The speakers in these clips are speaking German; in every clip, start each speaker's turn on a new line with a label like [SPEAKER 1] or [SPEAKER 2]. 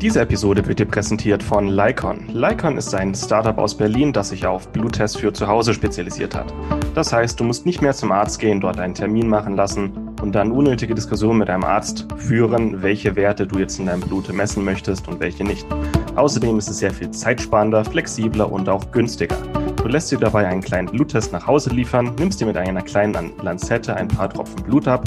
[SPEAKER 1] Diese Episode wird dir präsentiert von Lycon. Lycon ist ein Startup aus Berlin, das sich auf Bluttests für zu Hause spezialisiert hat. Das heißt, du musst nicht mehr zum Arzt gehen, dort einen Termin machen lassen und dann unnötige Diskussionen mit deinem Arzt führen, welche Werte du jetzt in deinem Blut messen möchtest und welche nicht. Außerdem ist es sehr viel zeitsparender, flexibler und auch günstiger. Du lässt dir dabei einen kleinen Bluttest nach Hause liefern, nimmst dir mit einer kleinen Lanzette ein paar Tropfen Blut ab,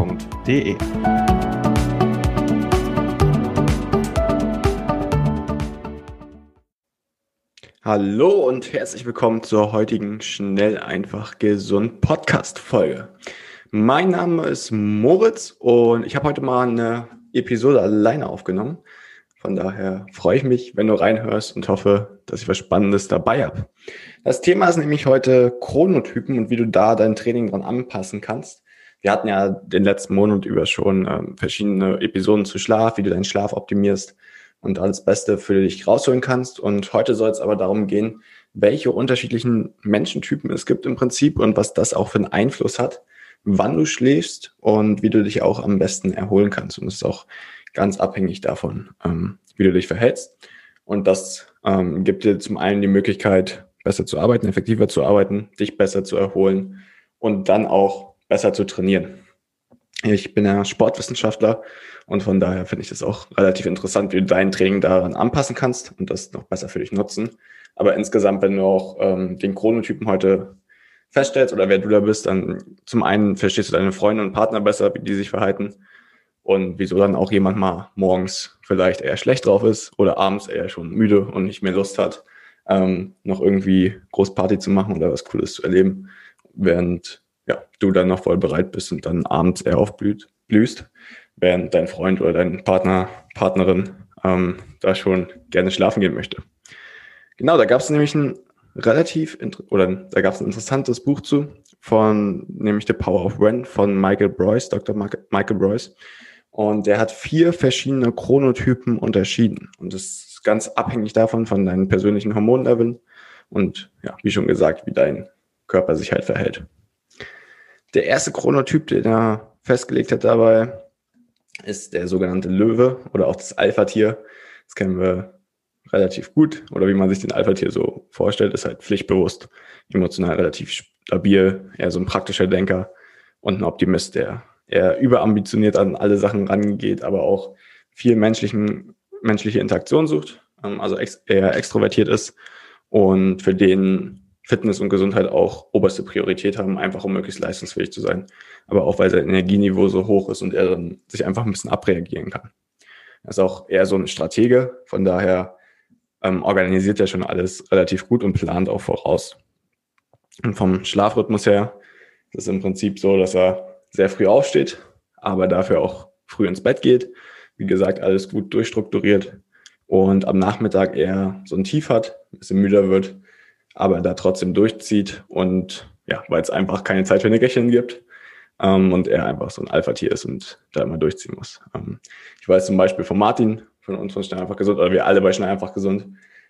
[SPEAKER 1] www.ftf.de. Hallo und herzlich willkommen zur heutigen Schnell einfach gesund Podcast Folge. Mein Name ist Moritz und ich habe heute mal eine Episode alleine aufgenommen. Von daher freue ich mich, wenn du reinhörst und hoffe, dass ich was Spannendes dabei habe. Das Thema ist nämlich heute Chronotypen und wie du da dein Training dran anpassen kannst. Wir hatten ja den letzten Monat über schon ähm, verschiedene Episoden zu Schlaf, wie du deinen Schlaf optimierst und alles Beste für dich rausholen kannst. Und heute soll es aber darum gehen, welche unterschiedlichen Menschentypen es gibt im Prinzip und was das auch für einen Einfluss hat, wann du schläfst und wie du dich auch am besten erholen kannst. Und es ist auch ganz abhängig davon, ähm, wie du dich verhältst. Und das ähm, gibt dir zum einen die Möglichkeit, besser zu arbeiten, effektiver zu arbeiten, dich besser zu erholen und dann auch besser zu trainieren. Ich bin ja Sportwissenschaftler und von daher finde ich das auch relativ interessant, wie du dein Training daran anpassen kannst und das noch besser für dich nutzen. Aber insgesamt, wenn du auch ähm, den Chronotypen heute feststellst oder wer du da bist, dann zum einen verstehst du deine Freunde und Partner besser, wie die sich verhalten und wieso dann auch jemand mal morgens vielleicht eher schlecht drauf ist oder abends eher schon müde und nicht mehr Lust hat, ähm, noch irgendwie groß Party zu machen oder was Cooles zu erleben, während ja, du dann noch voll bereit bist und dann abends eher aufblühst, während dein Freund oder dein Partner, Partnerin ähm, da schon gerne schlafen gehen möchte. Genau, da gab es nämlich ein relativ, oder da gab es ein interessantes Buch zu, von nämlich The Power of When von Michael Broyce, Dr. Michael Broyce. Und der hat vier verschiedene Chronotypen unterschieden. Und das ist ganz abhängig davon, von deinen persönlichen Hormonleveln und ja, wie schon gesagt, wie dein Körper sich halt verhält. Der erste Chronotyp, den er festgelegt hat dabei, ist der sogenannte Löwe oder auch das Alpha-Tier. Das kennen wir relativ gut oder wie man sich den Alpha-Tier so vorstellt, ist halt pflichtbewusst, emotional relativ stabil, eher so ein praktischer Denker und ein Optimist, der eher überambitioniert an alle Sachen rangeht, aber auch viel menschlichen, menschliche Interaktion sucht, ähm, also eher extrovertiert ist und für den Fitness und Gesundheit auch oberste Priorität haben, einfach um möglichst leistungsfähig zu sein. Aber auch weil sein Energieniveau so hoch ist und er dann sich einfach ein bisschen abreagieren kann. Er ist auch eher so ein Stratege, von daher ähm, organisiert er schon alles relativ gut und plant auch voraus. Und vom Schlafrhythmus her ist es im Prinzip so, dass er sehr früh aufsteht, aber dafür auch früh ins Bett geht. Wie gesagt, alles gut durchstrukturiert und am Nachmittag eher so ein Tief hat, ein bisschen müder wird aber da trotzdem durchzieht und ja, weil es einfach keine Zeit für Nickerchen gibt ähm, und er einfach so ein Alpha-Tier ist und da immer durchziehen muss. Ähm, ich weiß zum Beispiel von Martin, von uns von Schnell einfach gesund, oder wir alle bei Schnell einfach gesund,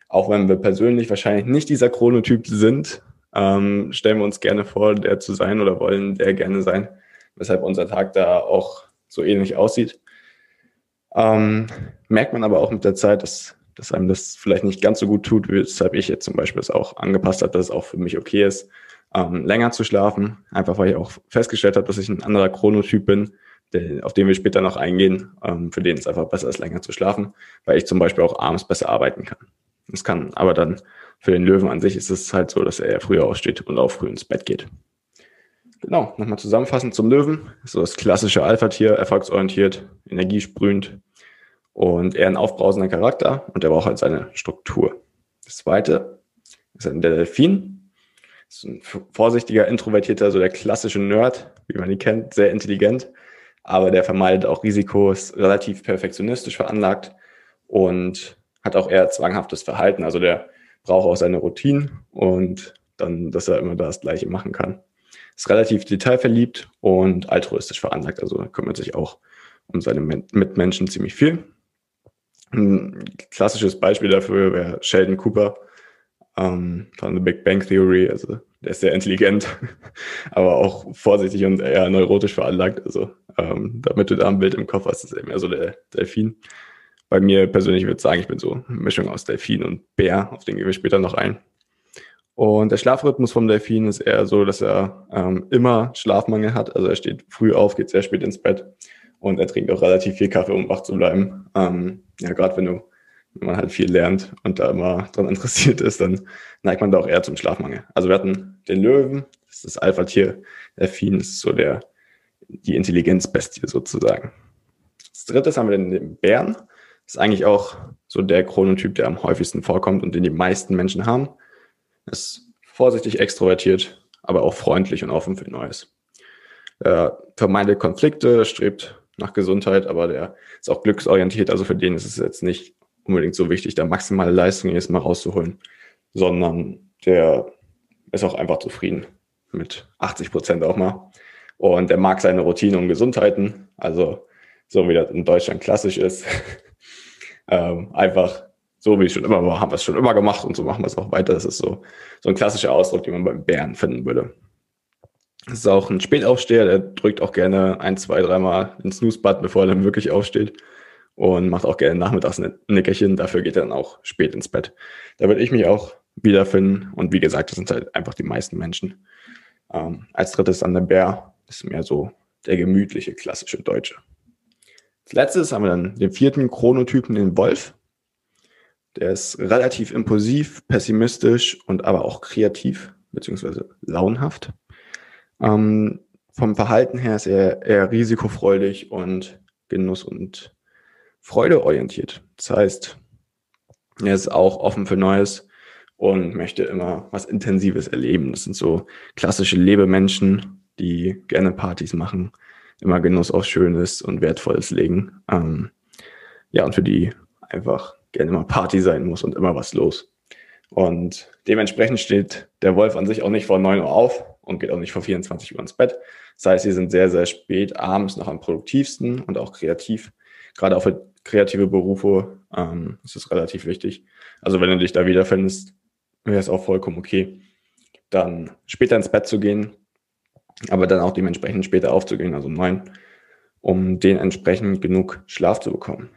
[SPEAKER 1] auch wenn wir persönlich wahrscheinlich nicht dieser Chronotyp sind, ähm, stellen wir uns gerne vor, der zu sein oder wollen der gerne sein, weshalb unser Tag da auch so ähnlich aussieht. Ähm, merkt man aber auch mit der Zeit, dass, dass einem das vielleicht nicht ganz so gut tut, weshalb ich jetzt zum Beispiel es auch angepasst habe, dass es auch für mich okay ist, ähm, länger zu schlafen, einfach weil ich auch festgestellt habe, dass ich ein anderer Chronotyp bin, der, auf den wir später noch eingehen, ähm, für den es einfach besser ist, länger zu schlafen, weil ich zum Beispiel auch abends besser arbeiten kann. Es kann aber dann für den Löwen an sich ist es halt so, dass er früher aufsteht und auch früh ins Bett geht. Genau, nochmal zusammenfassend zum Löwen. So das klassische Alpha-Tier, erfolgsorientiert, energiesprühend und eher ein aufbrausender Charakter und er braucht halt seine Struktur. Das zweite ist der Delfin. Das ist ein vorsichtiger, introvertierter, so der klassische Nerd, wie man ihn kennt, sehr intelligent, aber der vermeidet auch Risikos, relativ perfektionistisch veranlagt und hat auch eher zwanghaftes Verhalten. Also der braucht auch seine Routinen und dann, dass er immer das Gleiche machen kann. Ist relativ detailverliebt und altruistisch veranlagt. Also kümmert sich auch um seine Mitmenschen ziemlich viel. Ein klassisches Beispiel dafür wäre Sheldon Cooper ähm, von The Big Bang Theory. Also der ist sehr intelligent, aber auch vorsichtig und eher neurotisch veranlagt. Also ähm, damit du da ein Bild im Kopf hast, ist er mehr so der Delfin. Bei mir persönlich würde ich sagen, ich bin so eine Mischung aus Delfin und Bär, auf den gehen wir später noch ein. Und der Schlafrhythmus vom Delfin ist eher so, dass er ähm, immer Schlafmangel hat. Also er steht früh auf, geht sehr spät ins Bett und er trinkt auch relativ viel Kaffee, um wach zu bleiben. Ähm, ja, gerade wenn du wenn man halt viel lernt und da immer dran interessiert ist, dann neigt man da auch eher zum Schlafmangel. Also wir hatten den Löwen, das ist das Alpha-Tier, Delfin ist so der, die Intelligenzbestie sozusagen. Das dritte haben wir den Bären ist eigentlich auch so der Chronotyp, der am häufigsten vorkommt und den die meisten Menschen haben. Ist vorsichtig extrovertiert, aber auch freundlich und offen für Neues. Er vermeidet Konflikte, strebt nach Gesundheit, aber der ist auch glücksorientiert. Also für den ist es jetzt nicht unbedingt so wichtig, da maximale Leistung jetzt mal rauszuholen, sondern der ist auch einfach zufrieden mit 80 Prozent auch mal. Und er mag seine Routine und Gesundheiten, also so wie das in Deutschland klassisch ist. Ähm, einfach so, wie es schon immer war, haben wir es schon immer gemacht und so machen wir es auch weiter. Das ist so, so ein klassischer Ausdruck, den man beim Bären finden würde. Das ist auch ein Spätaufsteher, der drückt auch gerne ein, zwei, dreimal den Snooze-Button, bevor er dann wirklich aufsteht. Und macht auch gerne nachmittags ein Nickerchen. Dafür geht er dann auch spät ins Bett. Da würde ich mich auch wiederfinden. Und wie gesagt, das sind halt einfach die meisten Menschen. Ähm, als drittes dann der Bär. Ist mehr so der gemütliche, klassische Deutsche. Als letztes haben wir dann den vierten Chronotypen, den Wolf. Der ist relativ impulsiv, pessimistisch und aber auch kreativ, beziehungsweise launhaft. Ähm, vom Verhalten her ist er eher risikofreudig und Genuss- und Freudeorientiert. Das heißt, er ist auch offen für Neues und möchte immer was Intensives erleben. Das sind so klassische Lebemenschen, die gerne Partys machen, immer Genuss auf Schönes und Wertvolles legen. Ähm, ja, und für die einfach gerne immer Party sein muss und immer was los. Und dementsprechend steht der Wolf an sich auch nicht vor 9 Uhr auf und geht auch nicht vor 24 Uhr ins Bett. Das heißt, sie sind sehr, sehr spät abends noch am produktivsten und auch kreativ. Gerade auch für kreative Berufe ähm, ist es relativ wichtig. Also wenn du dich da wiederfindest, wäre es auch vollkommen okay, dann später ins Bett zu gehen, aber dann auch dementsprechend später aufzugehen, also neun, um den entsprechend genug Schlaf zu bekommen.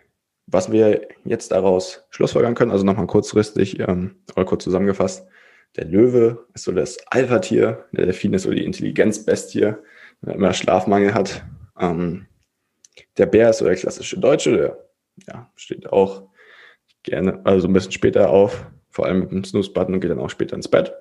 [SPEAKER 1] Was wir jetzt daraus schlussfolgern können, also nochmal kurzfristig ähm, oder kurz zusammengefasst, der Löwe ist so das Alpha-Tier, der Delfin ist so die Intelligenzbestie, der immer Schlafmangel hat. Ähm, der Bär ist so der klassische Deutsche, der ja, steht auch gerne, also ein bisschen später auf, vor allem mit dem Snooze-Button und geht dann auch später ins Bett.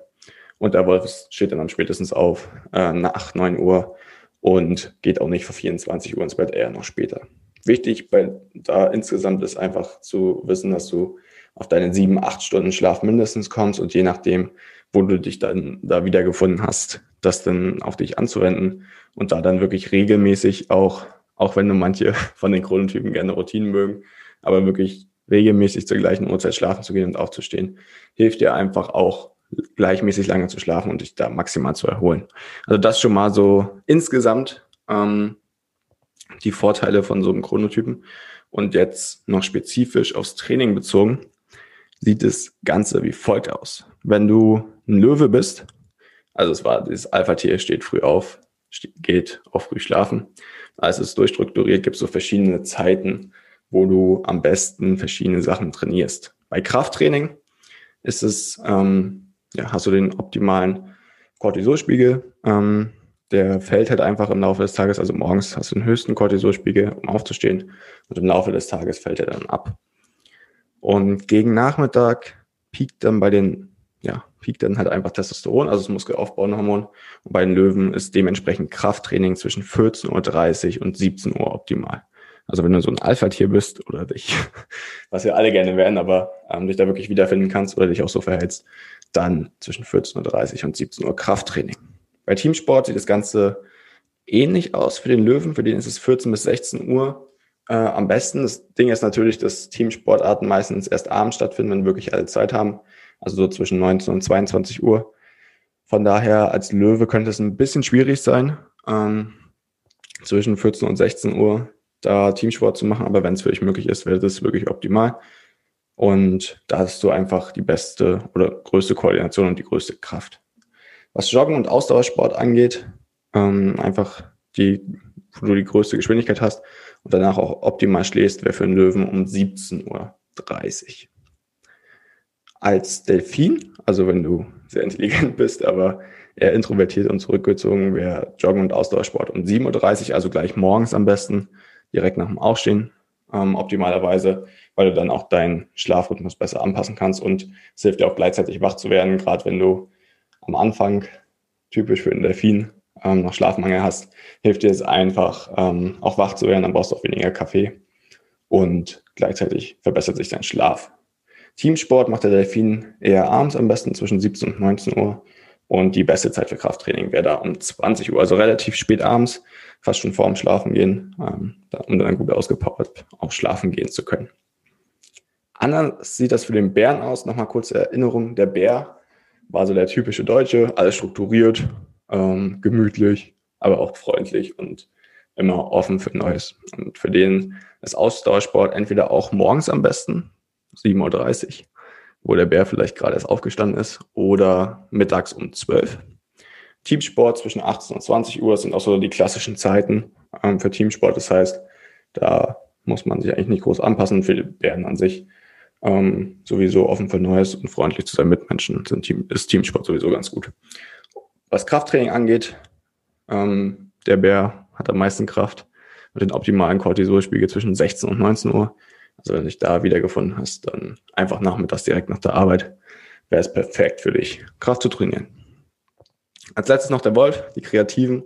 [SPEAKER 1] Und der Wolf steht dann am spätestens auf äh, nach 9 Uhr und geht auch nicht vor 24 Uhr ins Bett, eher noch später. Wichtig bei da insgesamt ist einfach zu wissen, dass du auf deine sieben, acht Stunden Schlaf mindestens kommst und je nachdem, wo du dich dann da wieder gefunden hast, das dann auf dich anzuwenden und da dann wirklich regelmäßig auch, auch wenn du manche von den Chronotypen gerne Routinen mögen, aber wirklich regelmäßig zur gleichen Uhrzeit schlafen zu gehen und aufzustehen, hilft dir einfach auch gleichmäßig lange zu schlafen und dich da maximal zu erholen. Also das schon mal so insgesamt ähm, die Vorteile von so einem Chronotypen. Und jetzt noch spezifisch aufs Training bezogen, sieht das Ganze wie folgt aus. Wenn du ein Löwe bist, also es war, das Alpha-Tier steht früh auf, geht auch früh schlafen. Also es ist durchstrukturiert, gibt es so verschiedene Zeiten, wo du am besten verschiedene Sachen trainierst. Bei Krafttraining ist es, ähm, ja, hast du den optimalen Cortisolspiegel. Ähm, der fällt halt einfach im Laufe des Tages, also morgens hast du den höchsten Cortisolspiegel, um aufzustehen, und im Laufe des Tages fällt er dann ab. Und gegen Nachmittag piekt dann bei den, ja, piekt dann halt einfach Testosteron, also das muskelaufbauende Hormon. Und bei den Löwen ist dementsprechend Krafttraining zwischen 14.30 Uhr und 17 Uhr optimal. Also wenn du so ein Alpha-Tier bist oder dich, was wir alle gerne werden, aber ähm, dich da wirklich wiederfinden kannst oder dich auch so verhältst, dann zwischen 14.30 Uhr und 17 Uhr Krafttraining. Bei Teamsport sieht das Ganze ähnlich aus für den Löwen. Für den ist es 14 bis 16 Uhr äh, am besten. Das Ding ist natürlich, dass Teamsportarten meistens erst abends stattfinden, wenn wirklich alle Zeit haben. Also so zwischen 19 und 22 Uhr. Von daher als Löwe könnte es ein bisschen schwierig sein, ähm, zwischen 14 und 16 Uhr da Teamsport zu machen. Aber wenn es für dich möglich ist, wäre das wirklich optimal. Und da hast du einfach die beste oder größte Koordination und die größte Kraft. Was Joggen und Ausdauersport angeht, ähm, einfach die, wo du die größte Geschwindigkeit hast und danach auch optimal schläfst, wäre für einen Löwen um 17.30 Uhr. Als Delfin, also wenn du sehr intelligent bist, aber eher introvertiert und zurückgezogen, wäre Joggen und Ausdauersport um 7.30 Uhr, also gleich morgens am besten, direkt nach dem Aufstehen, ähm, optimalerweise, weil du dann auch deinen Schlafrhythmus besser anpassen kannst und es hilft dir auch gleichzeitig wach zu werden, gerade wenn du am Anfang, typisch für den Delfin, ähm, noch Schlafmangel hast, hilft dir es einfach, ähm, auch wach zu werden, dann brauchst du auch weniger Kaffee und gleichzeitig verbessert sich dein Schlaf. Teamsport macht der Delfin eher abends am besten zwischen 17 und 19 Uhr und die beste Zeit für Krafttraining wäre da um 20 Uhr, also relativ spät abends, fast schon vorm Schlafen gehen, ähm, um dann gut ausgepowert auch schlafen gehen zu können. Anders sieht das für den Bären aus. Nochmal kurze Erinnerung. Der Bär war so der typische Deutsche, alles strukturiert, ähm, gemütlich, aber auch freundlich und immer offen für Neues. Und für den ist Ausdauersport entweder auch morgens am besten, 7.30 Uhr, wo der Bär vielleicht gerade erst aufgestanden ist, oder mittags um 12 Uhr. Teamsport zwischen 18 und 20 Uhr sind auch so die klassischen Zeiten ähm, für Teamsport. Das heißt, da muss man sich eigentlich nicht groß anpassen für die Bären an sich ähm, sowieso offen für Neues und freundlich zu seinen Mitmenschen sind Team, ist Teamsport sowieso ganz gut. Was Krafttraining angeht, ähm, der Bär hat am meisten Kraft und den optimalen Cortisolspiegel zwischen 16 und 19 Uhr. Also wenn du dich da wiedergefunden hast, dann einfach nachmittags direkt nach der Arbeit wäre es perfekt für dich, Kraft zu trainieren. Als letztes noch der Wolf, die Kreativen,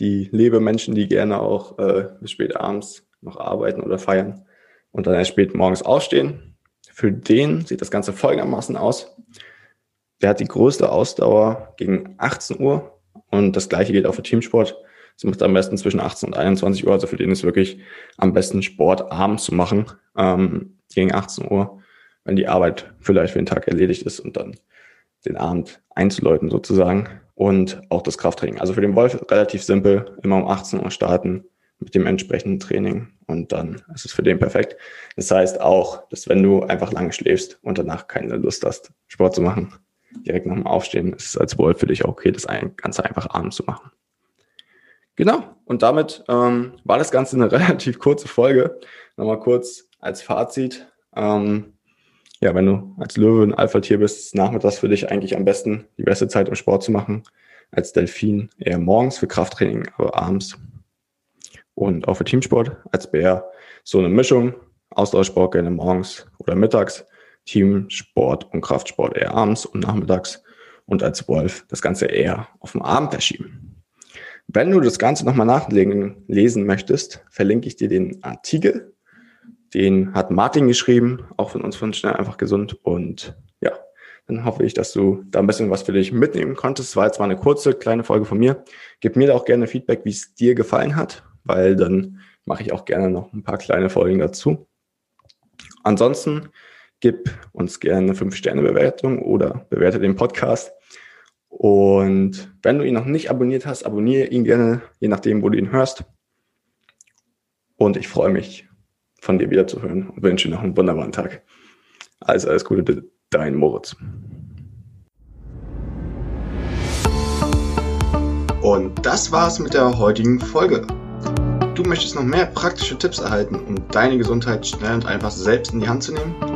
[SPEAKER 1] die Lebemenschen, die gerne auch äh, bis spät abends noch arbeiten oder feiern und dann erst spät morgens aufstehen. Für den sieht das Ganze folgendermaßen aus. Der hat die größte Ausdauer gegen 18 Uhr und das gleiche gilt auch für Teamsport. Das macht am besten zwischen 18 und 21 Uhr. Also für den ist wirklich am besten Sport abends zu machen, ähm, gegen 18 Uhr, wenn die Arbeit vielleicht für den Tag erledigt ist und dann den Abend einzuläuten sozusagen. Und auch das Krafttraining. Also für den Wolf relativ simpel, immer um 18 Uhr starten, mit dem entsprechenden Training und dann ist es für den perfekt. Das heißt auch, dass wenn du einfach lange schläfst und danach keine Lust hast, Sport zu machen, direkt nach dem Aufstehen, ist es als Wolf für dich auch okay, das Ganze einfach abends zu machen. Genau, und damit ähm, war das Ganze eine relativ kurze Folge. Nochmal kurz als Fazit. Ähm, ja, wenn du als Löwe ein Alpha-Tier bist, ist nachmittags für dich eigentlich am besten die beste Zeit, um Sport zu machen. Als Delfin eher morgens für Krafttraining, aber abends und auch für Teamsport als Bär so eine Mischung. Ausdauersport gerne morgens oder mittags, Teamsport und Kraftsport eher abends und nachmittags und als Wolf das Ganze eher auf den Abend verschieben. Wenn du das Ganze nochmal nachlesen lesen möchtest, verlinke ich dir den Artikel. Den hat Martin geschrieben, auch von uns von Schnell einfach gesund. Und ja, dann hoffe ich, dass du da ein bisschen was für dich mitnehmen konntest. Es war jetzt mal eine kurze, kleine Folge von mir. Gib mir da auch gerne Feedback, wie es dir gefallen hat weil dann mache ich auch gerne noch ein paar kleine Folgen dazu. Ansonsten gib uns gerne eine 5-Sterne-Bewertung oder bewerte den Podcast. Und wenn du ihn noch nicht abonniert hast, abonniere ihn gerne, je nachdem, wo du ihn hörst. Und ich freue mich, von dir wieder zu hören und wünsche noch einen wunderbaren Tag. Also alles Gute, dein Moritz. Und das war's mit der heutigen Folge. Du möchtest noch mehr praktische Tipps erhalten, um deine Gesundheit schnell und einfach selbst in die Hand zu nehmen?